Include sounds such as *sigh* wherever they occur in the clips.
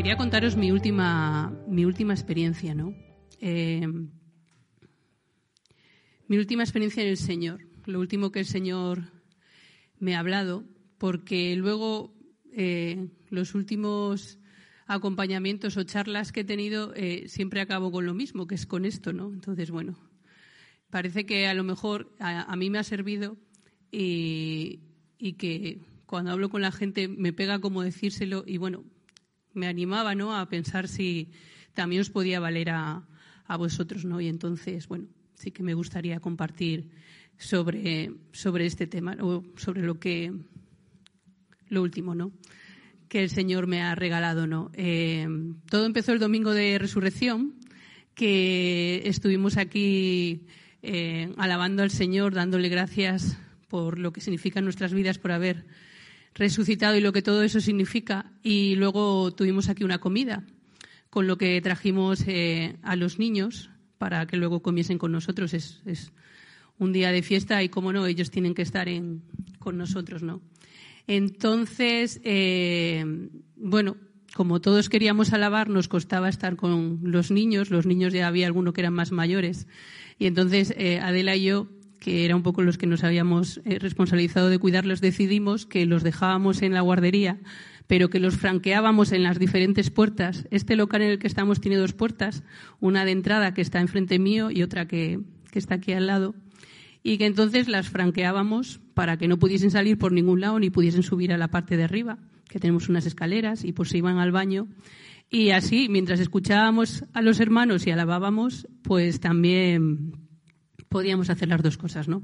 quería contaros mi última, mi última experiencia, ¿no? Eh, mi última experiencia en el Señor, lo último que el Señor me ha hablado, porque luego eh, los últimos acompañamientos o charlas que he tenido eh, siempre acabo con lo mismo, que es con esto, ¿no? Entonces, bueno, parece que a lo mejor a, mí me ha servido y, y, que cuando hablo con la gente me pega como decírselo y bueno, me animaba, ¿no? A pensar si también os podía valer a, a vosotros, ¿no? Y entonces, bueno, sí que me gustaría compartir sobre, sobre este tema o sobre lo que lo último, ¿no? que el Señor me ha regalado, ¿no? Eh, todo empezó el domingo de resurrección, que estuvimos aquí eh, alabando al Señor, dándole gracias por lo que significan nuestras vidas, por haber resucitado y lo que todo eso significa. Y luego tuvimos aquí una comida, con lo que trajimos eh, a los niños para que luego comiesen con nosotros. Es, es, un día de fiesta y, como no, ellos tienen que estar en, con nosotros, ¿no? Entonces, eh, bueno, como todos queríamos alabar, nos costaba estar con los niños. Los niños ya había algunos que eran más mayores. Y entonces eh, Adela y yo, que era un poco los que nos habíamos eh, responsabilizado de cuidarlos, decidimos que los dejábamos en la guardería, pero que los franqueábamos en las diferentes puertas. Este local en el que estamos tiene dos puertas, una de entrada que está enfrente mío y otra que está aquí al lado y que entonces las franqueábamos para que no pudiesen salir por ningún lado ni pudiesen subir a la parte de arriba, que tenemos unas escaleras y pues se iban al baño. Y así, mientras escuchábamos a los hermanos y alabábamos, pues también podíamos hacer las dos cosas, ¿no?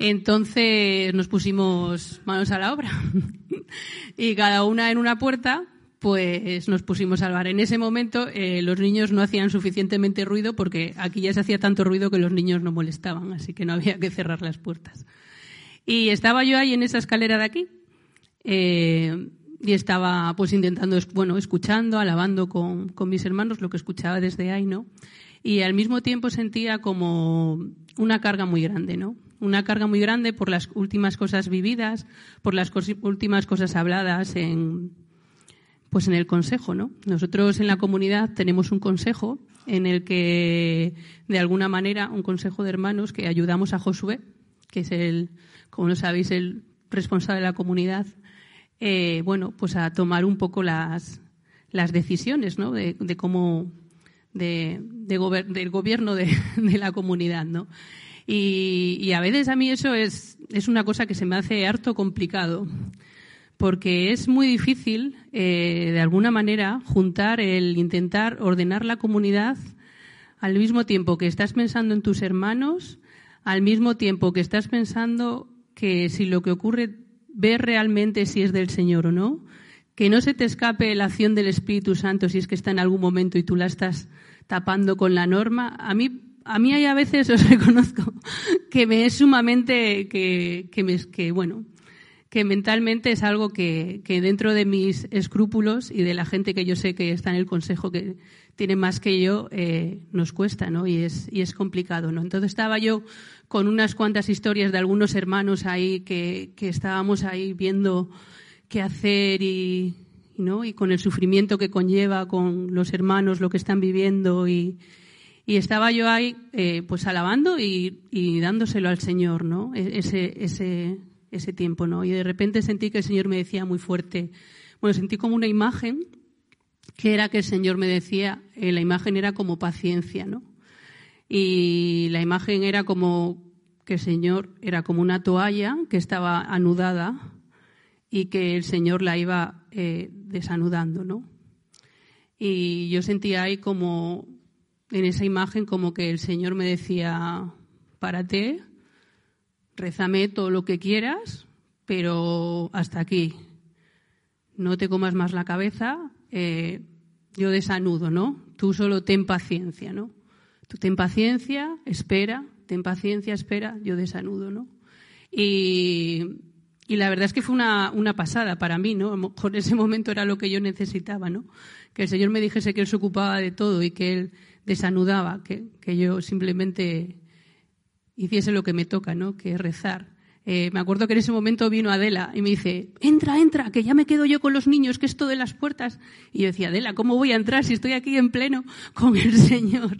Entonces nos pusimos manos a la obra *laughs* y cada una en una puerta pues nos pusimos a salvar. En ese momento eh, los niños no hacían suficientemente ruido porque aquí ya se hacía tanto ruido que los niños no molestaban, así que no había que cerrar las puertas. Y estaba yo ahí en esa escalera de aquí eh, y estaba pues intentando, bueno, escuchando, alabando con, con, mis hermanos lo que escuchaba desde ahí, ¿no? Y al mismo tiempo sentía como una carga muy grande, ¿no? Una carga muy grande por las últimas cosas vividas, por las últimas cosas habladas en, pues en el consejo, ¿no? Nosotros en la comunidad tenemos un consejo en el que, de alguna manera, un consejo de hermanos que ayudamos a Josué, que es el, como lo sabéis, el responsable de la comunidad, eh, bueno, pues a tomar un poco las, las decisiones, ¿no? De, cómo, de, del gobierno *laughs* de, la comunidad, ¿no? Y, a veces a mí eso es, es una cosa que se me hace harto complicado porque es muy difícil, eh, de alguna manera, juntar el intentar ordenar la comunidad al mismo tiempo que estás pensando en tus hermanos, al mismo tiempo que estás pensando que si lo que ocurre, ves realmente si es del Señor o no, que no se te escape la acción del Espíritu Santo si es que está en algún momento y tú la estás tapando con la norma. A mí, a mí hay a veces, *laughs* os reconozco, que me es sumamente, que, que, me, que bueno, que mentalmente es algo que, dentro de mis escrúpulos y de la gente que yo sé que está en el consejo que tiene más que yo, eh, nos cuesta, ¿no? Y es, y es complicado, ¿no? Entonces estaba yo con unas cuantas historias de algunos hermanos ahí que, estábamos ahí viendo qué hacer y, ¿no? y con el sufrimiento que conlleva con los hermanos lo que están viviendo y, y estaba yo ahí eh, pues alabando y, y, dándoselo al Señor, ¿no? E-, ese, ese, ese tiempo, ¿no? Y de repente sentí que el Señor me decía muy fuerte, bueno, sentí como una imagen que era que el Señor me decía, eh, la imagen era como paciencia, ¿no? Y la imagen era como que el Señor era como una toalla que estaba anudada y que el Señor la iba eh, desanudando, ¿no? Y yo sentía ahí como, en esa imagen, como que el Señor me decía, párate, rézame todo lo que quieras, pero hasta aquí. No te comas más la cabeza, eh, yo desanudo, ¿no? Tú solo ten paciencia, ¿no? Tú ten paciencia, espera, ten paciencia, espera, yo desanudo, ¿no? Y, y la verdad es que fue una, una, pasada para mí, ¿no? A lo mejor ese momento era lo que yo necesitaba, ¿no? Que el Señor me dijese que Él se ocupaba de todo y que Él desanudaba, que, que yo simplemente hiciese lo que me toca, ¿no? Que es rezar. Eh, me acuerdo que en ese momento vino Adela y me dice, entra, entra, que ya me quedo yo con los niños, que esto de las puertas. Y yo decía, Adela, ¿cómo voy a entrar si estoy aquí en pleno con el *laughs* Señor?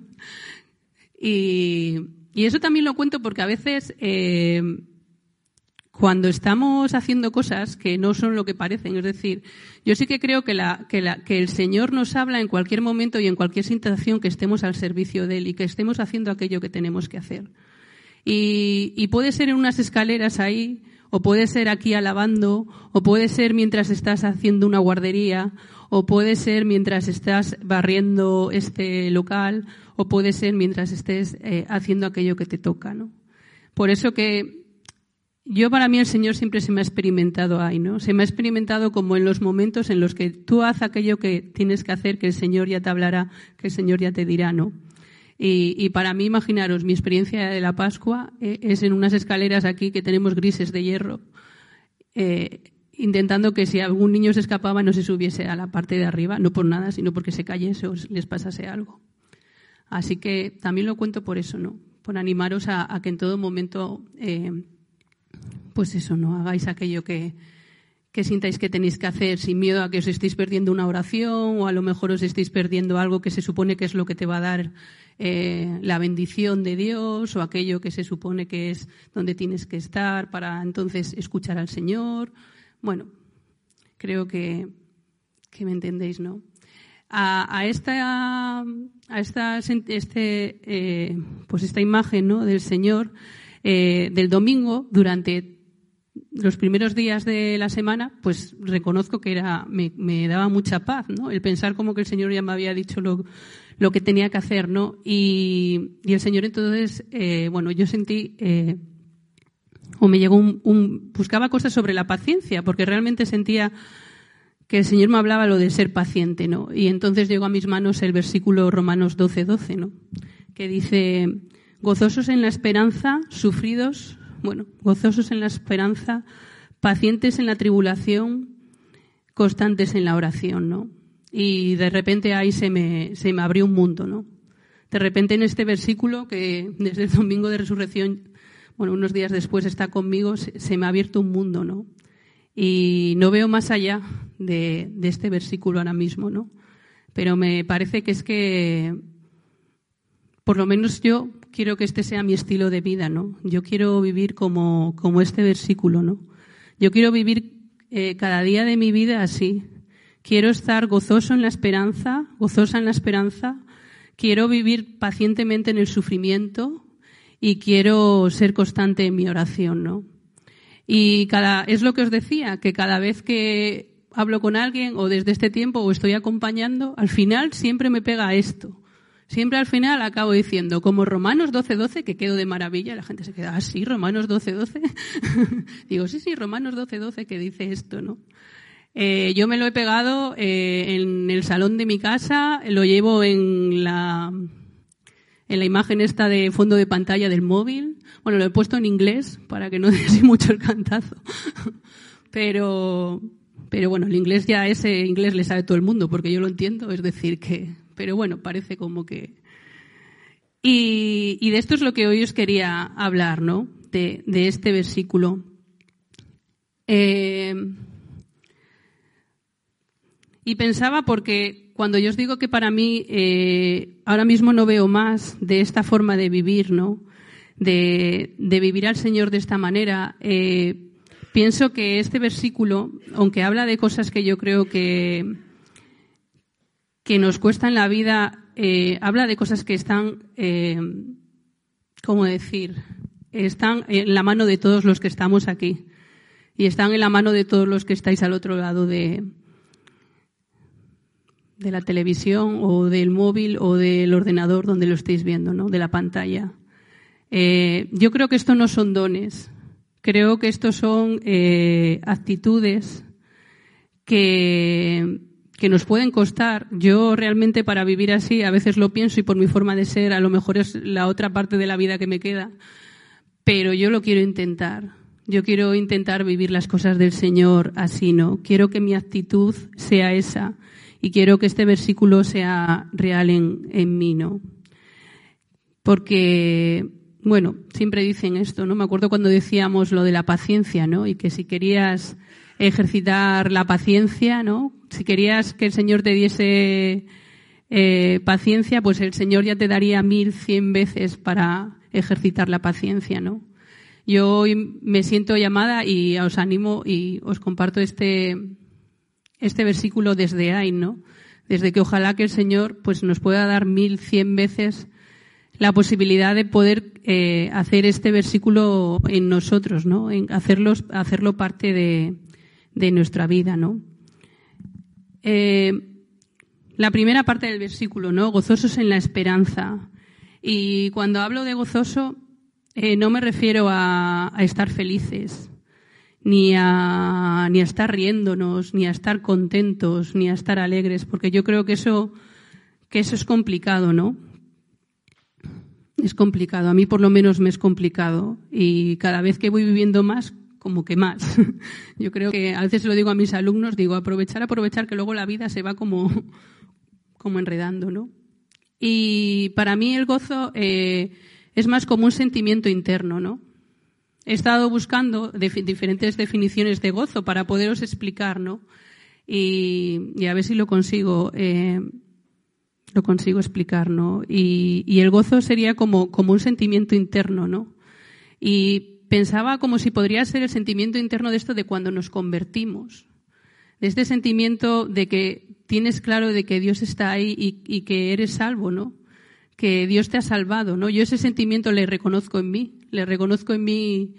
Y, eso también lo cuento porque a veces eh, cuando estamos haciendo cosas que no son lo que parecen, es decir, yo sí que creo que, la, que, la, que el Señor nos habla en cualquier momento y en cualquier situación que estemos al servicio de Él y que estemos haciendo aquello que tenemos que hacer. Y, puede ser en unas escaleras ahí, o puede ser aquí alabando, o puede ser mientras estás haciendo una guardería, o puede ser mientras estás barriendo este local, o puede ser mientras estés eh, haciendo aquello que te toca, ¿no? Por eso que yo para mí el Señor siempre se me ha experimentado ahí, ¿no? Se me ha experimentado como en los momentos en los que tú haces aquello que tienes que hacer, que el Señor ya te hablará, que el Señor ya te dirá, ¿no? Y, para mí, imaginaros, mi experiencia de la Pascua eh, es en unas escaleras aquí que tenemos grises de hierro, eh, intentando que si algún niño se escapaba no se subiese a la parte de arriba, no por nada, sino porque se cayese o les pasase algo. Así que también lo cuento por eso, ¿no? Por animaros a, que en todo momento, eh, pues eso, ¿no? Hagáis aquello que, que sintáis que tenéis que hacer sin miedo a que os estéis perdiendo una oración o a lo mejor os estéis perdiendo algo que se supone que es lo que te va a dar eh, la bendición de Dios o aquello que se supone que es donde tienes que estar para entonces escuchar al Señor. Bueno, creo que, que me entendéis, ¿no? A, esta, a esta, este, eh, pues esta imagen ¿no? del Señor eh, del domingo durante los primeros días de la semana, pues reconozco que era, me, daba mucha paz, ¿no? El pensar como que el Señor ya me había dicho lo, lo que tenía que hacer, ¿no? Y, y el Señor entonces, eh, bueno, yo sentí, eh, o me llegó un, un, buscaba cosas sobre la paciencia, porque realmente sentía que el Señor me hablaba lo de ser paciente, ¿no? Y entonces llegó a mis manos el versículo Romanos 12, 12, ¿no? Que dice, gozosos en la esperanza, sufridos bueno, gozosos en la esperanza, pacientes en la tribulación, constantes en la oración, ¿no? Y de repente ahí se me, se me abrió un mundo, ¿no? De repente en este versículo, que desde el domingo de resurrección, bueno, unos días después está conmigo, se, me ha abierto un mundo, ¿no? Y no veo más allá de, de este versículo ahora mismo, ¿no? Pero me parece que es que, por lo menos yo quiero que este sea mi estilo de vida, ¿no? Yo quiero vivir como, como este versículo, ¿no? Yo quiero vivir eh, cada día de mi vida así. Quiero estar gozoso en la esperanza, gozosa en la esperanza. Quiero vivir pacientemente en el sufrimiento y quiero ser constante en mi oración, ¿no? Y cada, es lo que os decía, que cada vez que hablo con alguien o desde este tiempo o estoy acompañando, al final siempre me pega esto. Siempre al final acabo diciendo, como Romanos 12.12, que quedo de maravilla, la gente se queda, ah, Romanos 12.12. *laughs* Digo, sí, sí, Romanos 12.12 que dice esto, ¿no? Eh, yo me lo he pegado eh, en el salón de mi casa, lo llevo en la, en la imagen esta de fondo de pantalla del móvil. Bueno, lo he puesto en inglés para que no *laughs* dé mucho el cantazo. pero, pero bueno, el inglés ya ese inglés le sabe todo el mundo porque yo lo entiendo, es decir que pero bueno, parece como que... Y, de esto es lo que hoy os quería hablar, ¿no? De, este versículo. Eh, y pensaba porque cuando yo os digo que para mí eh, ahora mismo no veo más de esta forma de vivir, ¿no? De, vivir al Señor de esta manera, eh, pienso que este versículo, aunque habla de cosas que yo creo que, que nos cuesta en la vida, eh, habla de cosas que están, eh, ¿cómo decir? Están en la mano de todos los que estamos aquí. Y están en la mano de todos los que estáis al otro lado de, de la televisión o del móvil o del ordenador donde lo estéis viendo, ¿no? De la pantalla. Eh, yo creo que esto no son dones. Creo que esto son actitudes que que nos pueden costar. Yo realmente para vivir así a veces lo pienso y por mi forma de ser a lo mejor es la otra parte de la vida que me queda, pero yo lo quiero intentar. Yo quiero intentar vivir las cosas del Señor así, ¿no? Quiero que mi actitud sea esa y quiero que este versículo sea real en, en mí, ¿no? Porque bueno, siempre dicen esto, ¿no? Me acuerdo cuando decíamos lo de la paciencia, ¿no? Y que si querías ejercitar la paciencia, ¿no? Si querías que el Señor te diese eh, paciencia, pues el Señor ya te daría mil, cien veces para ejercitar la paciencia, ¿no? Yo hoy me siento llamada y os animo y os comparto este, este versículo desde ahí, ¿no? Desde que ojalá que el Señor pues nos pueda dar mil, cien veces la posibilidad de poder eh, hacer este versículo en nosotros, ¿no? En hacerlos, hacerlo parte de, de nuestra vida, ¿no? Eh, la primera parte del versículo, ¿no? Gozosos en la esperanza. Y cuando hablo de gozoso, eh, no me refiero a, estar felices, ni a, ni a estar riéndonos, ni a estar contentos, ni a estar alegres, porque yo creo que eso, que eso es complicado, ¿no? Es complicado. A mí por lo menos me es complicado. Y cada vez que voy viviendo más, como que más. *laughs* Yo creo que a veces lo digo a mis alumnos, digo aprovechar, aprovechar, que luego la vida se va como, *laughs* como enredando, ¿no? Y para mí el gozo eh, es más como un sentimiento interno, ¿no? He estado buscando diferentes definiciones de gozo para poderos explicar, ¿no? Y, a ver si lo consigo, eh, lo consigo explicar, ¿no? Y, y, el gozo sería como, como un sentimiento interno, ¿no? Y pensaba como si podría ser el sentimiento interno de esto de cuando nos convertimos. De este sentimiento de que tienes claro de que Dios está ahí y, que eres salvo, ¿no? Que Dios te ha salvado, ¿no? Yo ese sentimiento le reconozco en mí, le reconozco en mí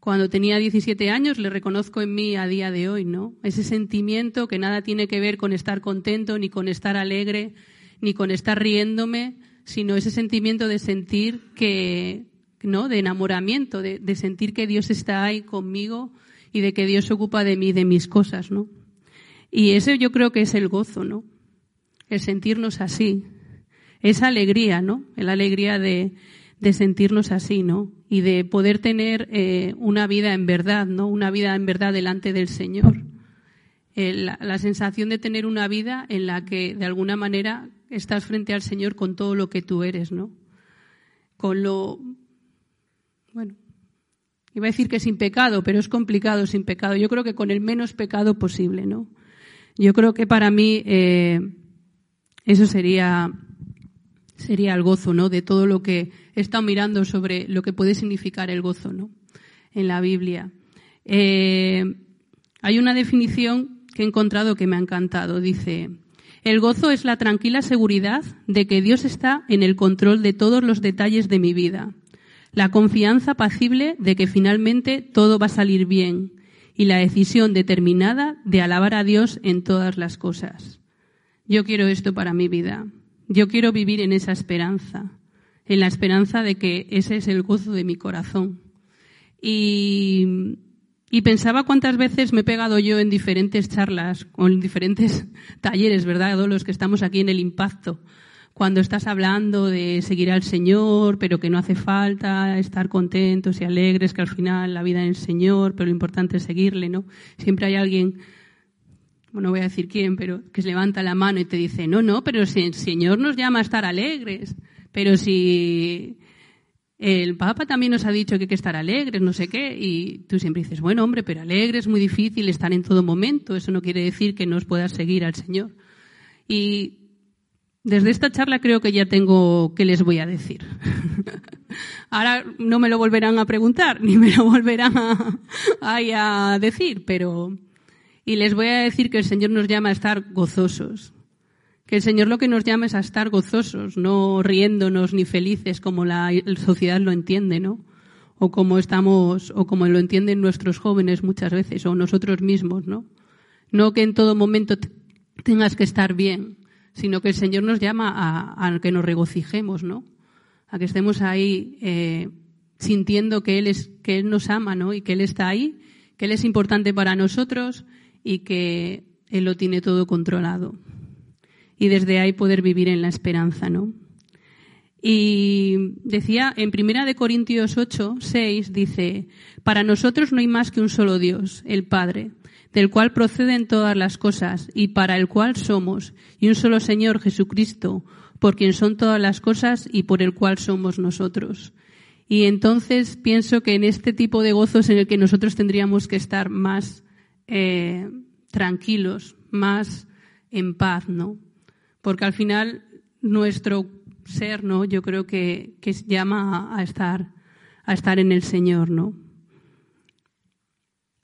cuando tenía 17 años, le reconozco en mí a día de hoy, ¿no? Ese sentimiento que nada tiene que ver con estar contento, ni con estar alegre, ni con estar riéndome, sino ese sentimiento de sentir que, ¿no? De enamoramiento, de, de sentir que Dios está ahí conmigo y de que Dios se ocupa de mí, de mis cosas, ¿no? Y ese yo creo que es el gozo, ¿no? El sentirnos así. Esa alegría, ¿no? La alegría de, de sentirnos así, ¿no? Y de poder tener eh, una vida en verdad, ¿no? Una vida en verdad delante del Señor. la, la, sensación de tener una vida en la que de alguna manera estás frente al Señor con todo lo que tú eres, ¿no? Con lo, bueno, iba a decir que sin pecado, pero es complicado sin pecado. Yo creo que con el menos pecado posible, ¿no? Yo creo que para mí eh, eso sería, sería el gozo, ¿no? De todo lo que he estado mirando sobre lo que puede significar el gozo, ¿no? En la Biblia. Eh, hay una definición que he encontrado que me ha encantado. Dice, el gozo es la tranquila seguridad de que Dios está en el control de todos los detalles de mi vida. La confianza apacible de que finalmente todo va a salir bien y la decisión determinada de alabar a Dios en todas las cosas. Yo quiero esto para mi vida. Yo quiero vivir en esa esperanza, en la esperanza de que ese es el gozo de mi corazón. Y, y pensaba cuántas veces me he pegado yo en diferentes charlas o en diferentes *laughs* talleres, ¿verdad? Todos los que estamos aquí en el impacto cuando estás hablando de seguir al Señor, pero que no hace falta estar contentos y alegres, que al final la vida en el Señor, pero lo importante es seguirle, ¿no? Siempre hay alguien, bueno, no voy a decir quién, pero que se levanta la mano y te dice, no, no, pero si el Señor nos llama a estar alegres, pero si el Papa también nos ha dicho que hay que estar alegres, no sé qué, y tú siempre dices, bueno, hombre, pero alegre es muy difícil estar en todo momento, eso no quiere decir que no puedas seguir al Señor. Y desde esta charla creo que ya tengo qué les voy a decir. *laughs* Ahora no me lo volverán a preguntar, *laughs* ni me lo volverán a, a decir, pero... Y les voy a decir que el Señor nos llama a estar gozosos. Que el Señor lo que nos llama es a estar gozosos, no riéndonos ni felices como la sociedad lo entiende, ¿no? O como estamos, o como lo entienden nuestros jóvenes muchas veces, o nosotros mismos, ¿no? No que en todo momento tengas que estar bien, sino que el Señor nos llama a, que nos regocijemos, ¿no? A que estemos ahí eh, sintiendo que Él, es, que Él nos ama, ¿no? Y que Él está ahí, que Él es importante para nosotros y que Él lo tiene todo controlado. Y desde ahí poder vivir en la esperanza, ¿no? Y decía en Primera de Corintios 8, 6, dice, para nosotros no hay más que un solo Dios, el Padre, del cual proceden todas las cosas y para el cual somos, y un solo Señor Jesucristo, por quien son todas las cosas y por el cual somos nosotros. Y entonces pienso que en este tipo de gozos en el que nosotros tendríamos que estar más eh, tranquilos, más en paz, ¿no? Porque al final nuestro ser, ¿no? Yo creo que, que llama a, estar, a estar en el Señor, ¿no?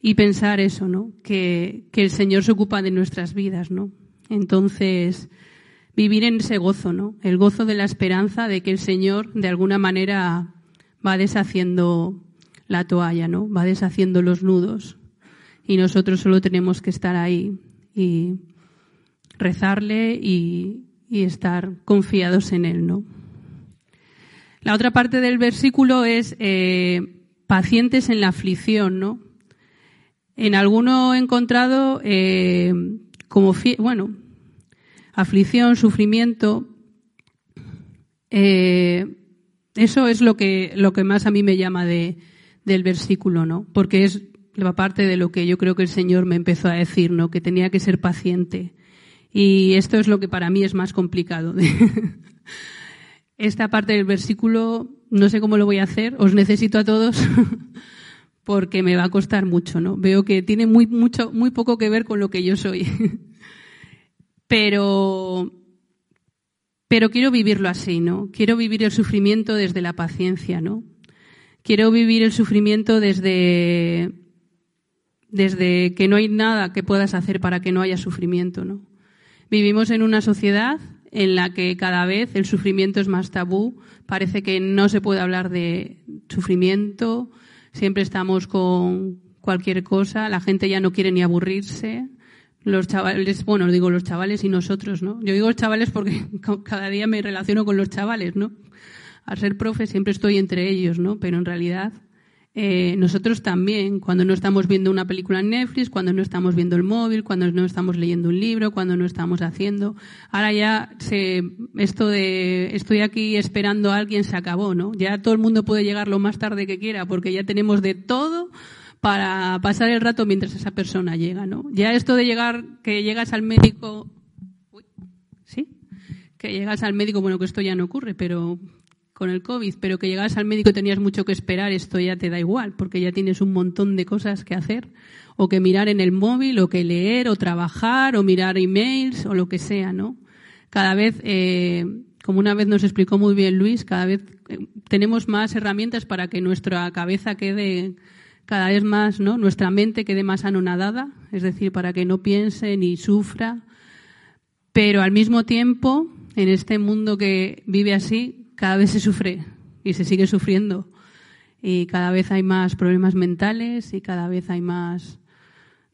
Y pensar eso, ¿no? Que, que el Señor se ocupa de nuestras vidas, ¿no? Entonces, vivir en ese gozo, ¿no? El gozo de la esperanza de que el Señor de alguna manera va deshaciendo la toalla, ¿no? Va deshaciendo los nudos. Y nosotros solo tenemos que estar ahí y rezarle y, y estar confiados en Él, ¿no? La otra parte del versículo es eh, pacientes en la aflicción, ¿no? En alguno he encontrado eh, como, bueno, aflicción, sufrimiento. Eh, eso es lo que, lo que más a mí me llama de, del versículo, ¿no? Porque es la parte de lo que yo creo que el Señor me empezó a decir, ¿no? Que tenía que ser paciente. Y esto es lo que para mí es más complicado. *laughs* Esta parte del versículo no sé cómo lo voy a hacer, os necesito a todos *laughs* porque me va a costar mucho, ¿no? Veo que tiene muy mucho muy poco que ver con lo que yo soy. *laughs* Pero pero quiero vivirlo así, ¿no? Quiero vivir el sufrimiento desde la paciencia, ¿no? Quiero vivir el sufrimiento desde desde que no hay nada que puedas hacer para que no haya sufrimiento, ¿no? Vivimos en una sociedad en la que cada vez el sufrimiento es más tabú. Parece que no se puede hablar de sufrimiento. Siempre estamos con cualquier cosa. La gente ya no quiere ni aburrirse. Los chavales, bueno, digo los chavales y nosotros, ¿no? Yo digo los chavales porque *laughs* cada día me relaciono con los chavales, ¿no? Al ser profe siempre estoy entre ellos, ¿no? Pero en realidad eh, nosotros también, cuando no estamos viendo una película en Netflix, cuando no estamos viendo el móvil, cuando no estamos leyendo un libro, cuando no estamos haciendo. Ahora ya se, esto de estoy aquí esperando a alguien se acabó, ¿no? Ya todo el mundo puede llegar lo más tarde que quiera porque ya tenemos de todo para pasar el rato mientras esa persona llega, ¿no? Ya esto de llegar, que llegas al médico, ¿sí? Que llegas al médico, bueno, que esto ya no ocurre, pero con el COVID, pero que llegas al médico y tenías mucho que esperar, esto ya te da igual, porque ya tienes un montón de cosas que hacer, o que mirar en el móvil, o que leer, o trabajar, o mirar emails, o lo que sea, ¿no? Cada vez, eh, como una vez nos explicó muy bien Luis, cada vez eh, tenemos más herramientas para que nuestra cabeza quede cada vez más, ¿no? Nuestra mente quede más anonadada, es decir, para que no piense ni sufra, pero al mismo tiempo, en este mundo que vive así, cada vez se sufre y se sigue sufriendo. Y cada vez hay más problemas mentales y cada vez hay más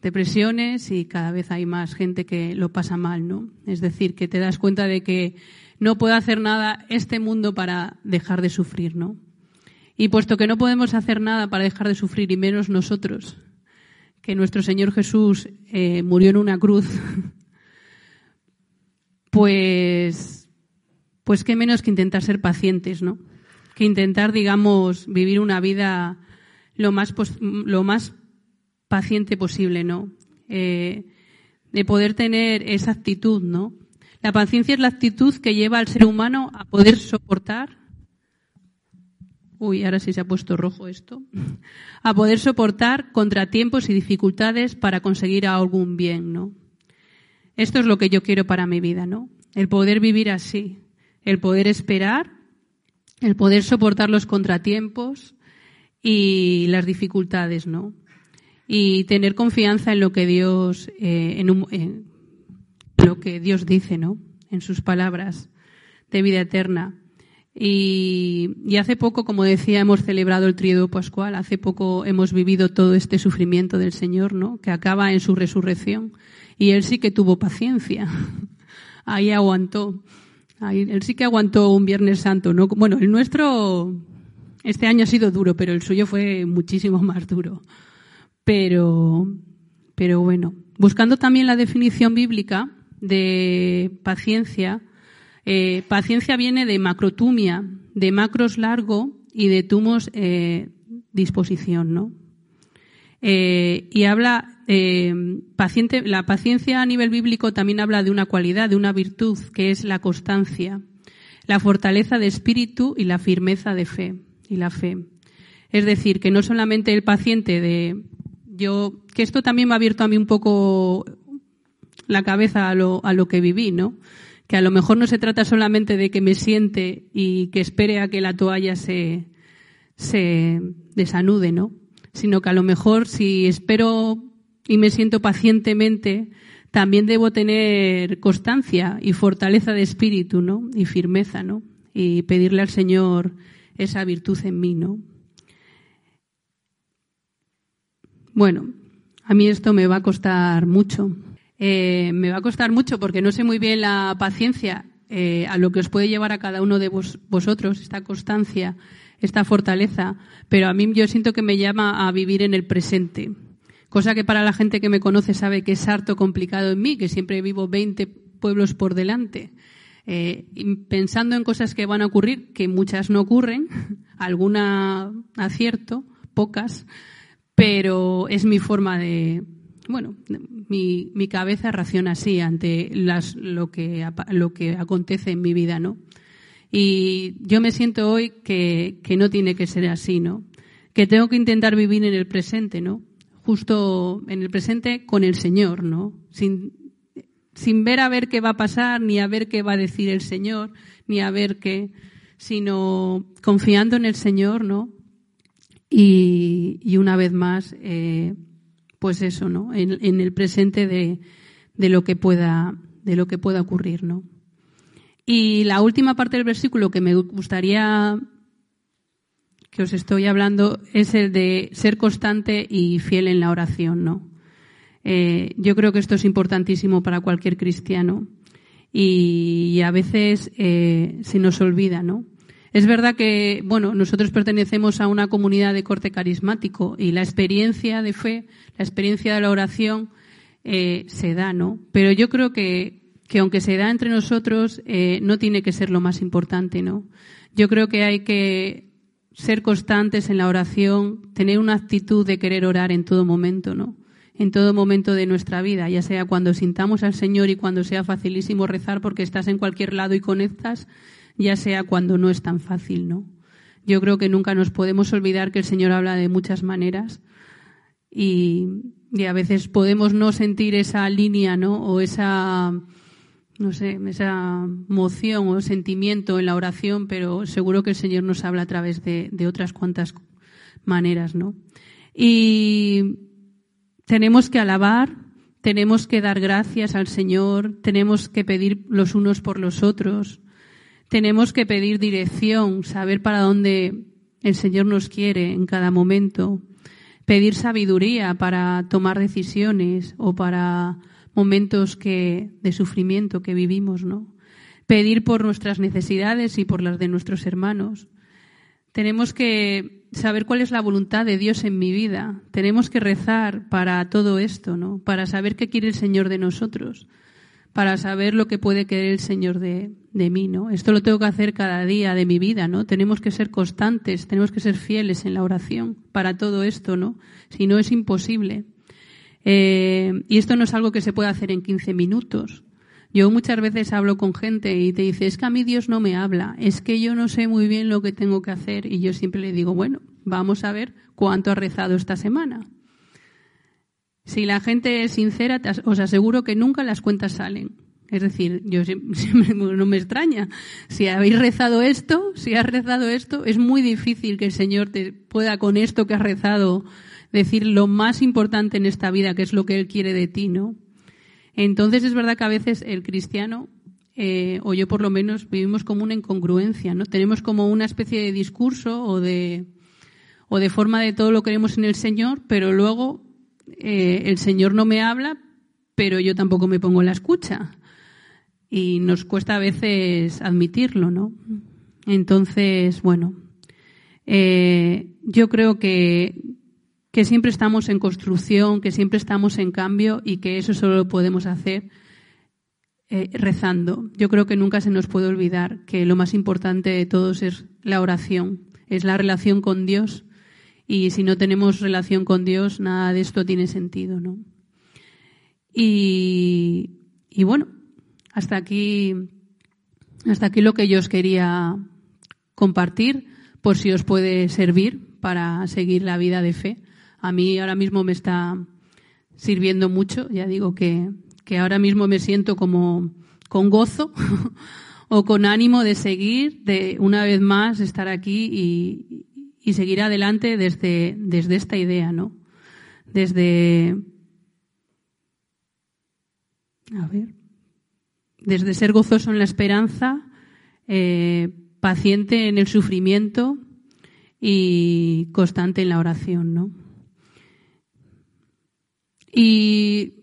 depresiones y cada vez hay más gente que lo pasa mal, ¿no? Es decir, que te das cuenta de que no puede hacer nada este mundo para dejar de sufrir, ¿no? Y puesto que no podemos hacer nada para dejar de sufrir, y menos nosotros, que nuestro Señor Jesús eh, murió en una cruz, *laughs* pues pues qué menos que intentar ser pacientes, ¿no? Que intentar, digamos, vivir una vida lo más, lo más paciente posible, ¿no? Eh, de poder tener esa actitud, ¿no? La paciencia es la actitud que lleva al ser humano a poder soportar. Uy, ahora sí se ha puesto rojo esto. A poder soportar contratiempos y dificultades para conseguir algún bien, ¿no? Esto es lo que yo quiero para mi vida, ¿no? El poder vivir así, el poder esperar, el poder soportar los contratiempos y las dificultades, ¿no? Y tener confianza en lo que Dios, eh, en, lo que Dios dice, ¿no? En sus palabras de vida eterna. Y, hace poco, como decía, hemos celebrado el tríodo pascual. Hace poco hemos vivido todo este sufrimiento del Señor, ¿no? Que acaba en su resurrección. Y Él sí que tuvo paciencia. *laughs* Ahí aguantó él sí que aguantó un Viernes Santo. ¿no? Bueno, el nuestro este año ha sido duro, pero el suyo fue muchísimo más duro. Pero, pero bueno, buscando también la definición bíblica de paciencia, eh, paciencia viene de macrotumia, de macros largo y de tumos eh, disposición, ¿no? Eh, y habla, eh, paciente, la paciencia a nivel bíblico también habla de una cualidad, de una virtud, que es la constancia. la fortaleza de espíritu y la firmeza de fe y la fe. Es decir, que no solamente el paciente de yo, que esto también me ha abierto a mí un poco la cabeza a lo, a lo que viví, ¿no? Que a lo mejor no se trata solamente de que me siente y que espere a que la toalla se, se desanude, ¿no? Sino que a lo mejor si espero y me siento pacientemente, también debo tener constancia y fortaleza de espíritu, ¿no? Y firmeza, ¿no? Y pedirle al Señor esa virtud en mí, ¿no? Bueno, a mí esto me va a costar mucho. Eh, me va a costar mucho porque no sé muy bien la paciencia eh, a lo que os puede llevar a cada uno de vosotros, esta constancia, esta fortaleza, pero a mí yo siento que me llama a vivir en el presente, cosa que para la gente que me conoce sabe que es harto complicado en mí, que siempre vivo 20 pueblos por delante. Eh, pensando en cosas que van a ocurrir, que muchas no ocurren, *laughs* alguna acierto, pocas, pero es mi forma de, bueno, mi, cabeza raciona así ante las, lo, que, lo que acontece en mi vida, ¿no? Y yo me siento hoy que, que no tiene que ser así, ¿no? Que tengo que intentar vivir en el presente, ¿no? Justo en el presente con el Señor, ¿no? Sin, sin ver a ver qué va a pasar, ni a ver qué va a decir el Señor, ni a ver qué, sino confiando en el Señor, ¿no? Y, una vez más, eh, pues eso, ¿no? En, el presente de, lo que pueda, de lo que pueda ocurrir, ¿no? Y la última parte del versículo que me gustaría que os estoy hablando es el de ser constante y fiel en la oración, ¿no? Eh, yo creo que esto es importantísimo para cualquier cristiano y, a veces eh, se nos olvida, ¿no? Es verdad que, bueno, nosotros pertenecemos a una comunidad de corte carismático y la experiencia de fe, la experiencia de la oración eh, se da, ¿no? Pero yo creo que, que aunque se da entre nosotros, no tiene que ser lo más importante, ¿no? Yo creo que hay que ser constantes en la oración, tener una actitud de querer orar en todo momento, ¿no? En todo momento de nuestra vida, ya sea cuando sintamos al Señor y cuando sea facilísimo rezar porque estás en cualquier lado y conectas, ya sea cuando no es tan fácil, ¿no? Yo creo que nunca nos podemos olvidar que el Señor habla de muchas maneras y, a veces podemos no sentir esa línea, ¿no? O esa, no sé, esa moción o sentimiento en la oración, pero seguro que el Señor nos habla a través de, de otras cuantas maneras, ¿no? Y tenemos que alabar, tenemos que dar gracias al Señor, tenemos que pedir los unos por los otros, tenemos que pedir dirección, saber para dónde el Señor nos quiere en cada momento, pedir sabiduría para tomar decisiones o para momentos que, de sufrimiento que vivimos, ¿no? Pedir por nuestras necesidades y por las de nuestros hermanos. Tenemos que saber cuál es la voluntad de Dios en mi vida. Tenemos que rezar para todo esto, ¿no? Para saber qué quiere el Señor de nosotros para saber lo que puede querer el Señor de, mí, ¿no? Esto lo tengo que hacer cada día de mi vida, ¿no? Tenemos que ser constantes, tenemos que ser fieles en la oración para todo esto, ¿no? Si no es imposible. Eh, y esto no es algo que se pueda hacer en 15 minutos. Yo muchas veces hablo con gente y te dice, es que a mí Dios no me habla, es que yo no sé muy bien lo que tengo que hacer. Y yo siempre le digo, bueno, vamos a ver cuánto ha rezado esta semana. Si la gente es sincera, os aseguro que nunca las cuentas salen. Es decir, yo *laughs* no me extraña. Si habéis rezado esto, si has rezado esto, es muy difícil que el Señor te pueda con esto que has rezado decir lo más importante en esta vida, que es lo que Él quiere de ti, ¿no? Entonces es verdad que a veces el cristiano, eh, o yo por lo menos, vivimos como una incongruencia, ¿no? Tenemos como una especie de discurso o de, o de forma de todo lo que queremos en el Señor, pero luego eh, el Señor no me habla, pero yo tampoco me pongo en la escucha. Y nos cuesta a veces admitirlo, ¿no? Entonces, bueno, eh, yo creo que, que siempre estamos en construcción, que siempre estamos en cambio y que eso solo lo podemos hacer eh, rezando. Yo creo que nunca se nos puede olvidar que lo más importante de todos es la oración, es la relación con Dios y si no tenemos relación con Dios, nada de esto tiene sentido, ¿no? Y, bueno, hasta aquí Hasta aquí lo que yo os quería compartir, por si os puede servir para seguir la vida de fe. A mí ahora mismo me está sirviendo mucho, ya digo que, ahora mismo me siento como con gozo *laughs* o con ánimo de seguir, de una vez más estar aquí y, y seguir adelante desde, desde esta idea, ¿no? Desde, a ver, desde ser gozoso en la esperanza, eh, paciente en el sufrimiento y constante en la oración, ¿no? Y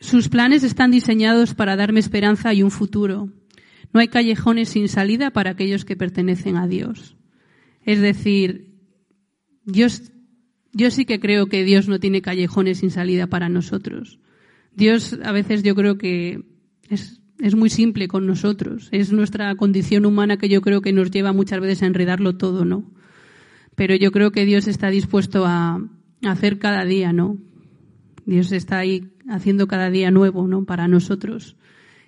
sus planes están diseñados para darme esperanza y un futuro. No hay callejones sin salida para aquellos que pertenecen a Dios. Es decir, yo, yo sí que creo que Dios no tiene callejones sin salida para nosotros. Dios a veces yo creo que es, muy simple con nosotros. Es nuestra condición humana que yo creo que nos lleva muchas veces a enredarlo todo, ¿no? Pero yo creo que Dios está dispuesto a hacer cada día, ¿no? Dios está ahí haciendo cada día nuevo, ¿no? Para nosotros.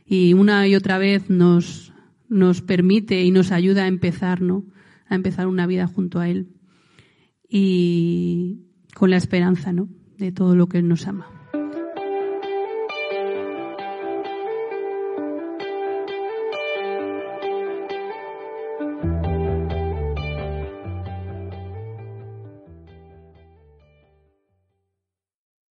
Y una y otra vez nos, nos permite y nos ayuda a empezar, ¿no? a empezar una vida junto a Él y con la esperanza ¿no? de todo lo que Él nos ama.